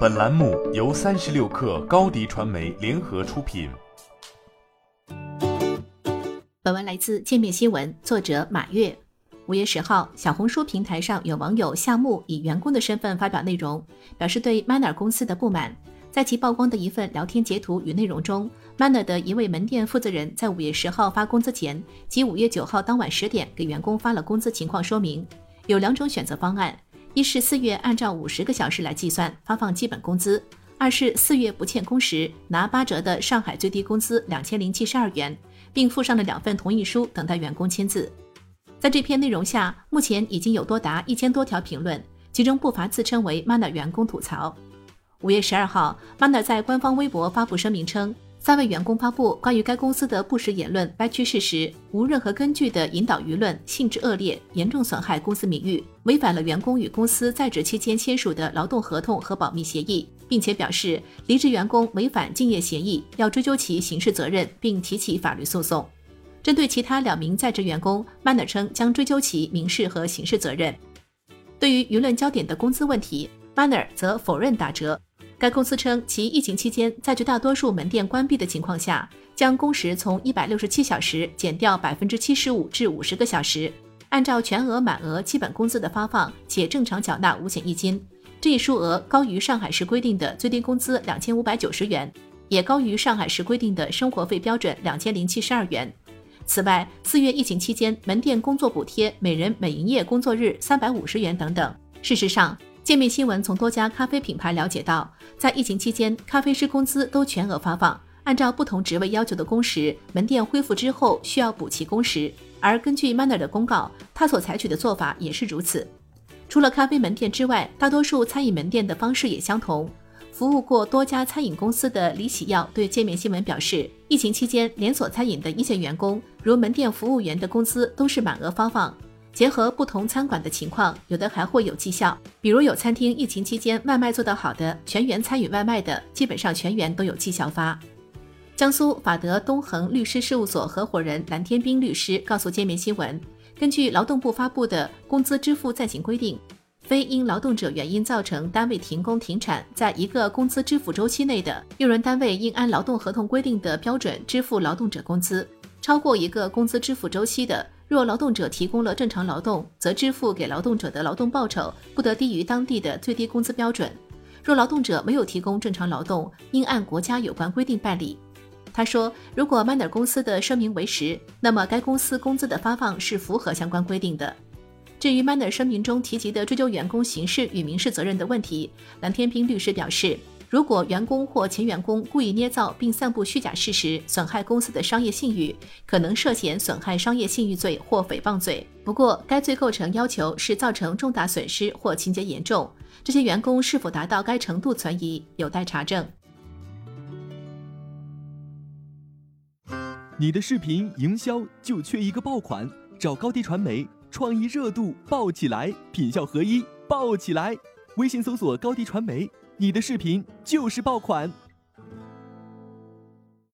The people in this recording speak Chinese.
本栏目由三十六氪高低传媒联合出品。本文来自界面新闻，作者马跃。五月十号，小红书平台上有网友夏木以员工的身份发表内容，表示对 Manner 公司的不满。在其曝光的一份聊天截图与内容中，Manner 的一位门店负责人在五月十号发工资前，即五月九号当晚十点给员工发了工资情况说明。有两种选择方案：一是四月按照五十个小时来计算发放基本工资；二是四月不欠工时拿八折的上海最低工资两千零七十二元，并附上了两份同意书，等待员工签字。在这篇内容下，目前已经有多达一千多条评论，其中不乏自称为 Manner 员工吐槽。五月十二号，Manner 在官方微博发布声明称，三位员工发布关于该公司的不实言论、歪曲事实、无任何根据的引导舆论，性质恶劣，严重损害公司名誉，违反了员工与公司在职期间签署的劳动合同和保密协议，并且表示离职员工违反竞业协议，要追究其刑事责任，并提起法律诉讼。针对其他两名在职员工，Manner 称将追究其民事和刑事责任。对于舆论焦点的工资问题，Manner 则否认打折。该公司称，其疫情期间在绝大多数门店关闭的情况下，将工时从一百六十七小时减掉百分之七十五至五十个小时，按照全额满额基本工资的发放，且正常缴纳五险一金。这一数额高于上海市规定的最低工资两千五百九十元，也高于上海市规定的生活费标准两千零七十二元。此外，四月疫情期间门店工作补贴每人每营业工作日三百五十元等等。事实上，界面新闻从多家咖啡品牌了解到，在疫情期间，咖啡师工资都全额发放，按照不同职位要求的工时，门店恢复之后需要补齐工时。而根据 Manner 的公告，他所采取的做法也是如此。除了咖啡门店之外，大多数餐饮门店的方式也相同。服务过多家餐饮公司的李喜耀对界面新闻表示，疫情期间，连锁餐饮的一线员工，如门店服务员的工资都是满额发放。结合不同餐馆的情况，有的还会有绩效。比如有餐厅疫情期间外卖做得好的，全员参与外卖的，基本上全员都有绩效发。江苏法德东恒律师事务所合伙人蓝天斌律师告诉界面新闻，根据劳动部发布的工资支付暂行规定，非因劳动者原因造成单位停工停产，在一个工资支付周期内的，用人单位应按劳动合同规定的标准支付劳动者工资；超过一个工资支付周期的，若劳动者提供了正常劳动，则支付给劳动者的劳动报酬不得低于当地的最低工资标准。若劳动者没有提供正常劳动，应按国家有关规定办理。他说，如果 Manner 公司的声明为实，那么该公司工资的发放是符合相关规定的。至于 Manner 声明中提及的追究员工刑事与民事责任的问题，蓝天斌律师表示。如果员工或前员工故意捏造并散布虚假事实，损害公司的商业信誉，可能涉嫌损害商业信誉罪或诽谤罪。不过，该罪构成要求是造成重大损失或情节严重，这些员工是否达到该程度存疑，有待查证。你的视频营销就缺一个爆款，找高低传媒，创意热度爆起来，品效合一爆起来。微信搜索高低传媒。你的视频就是爆款。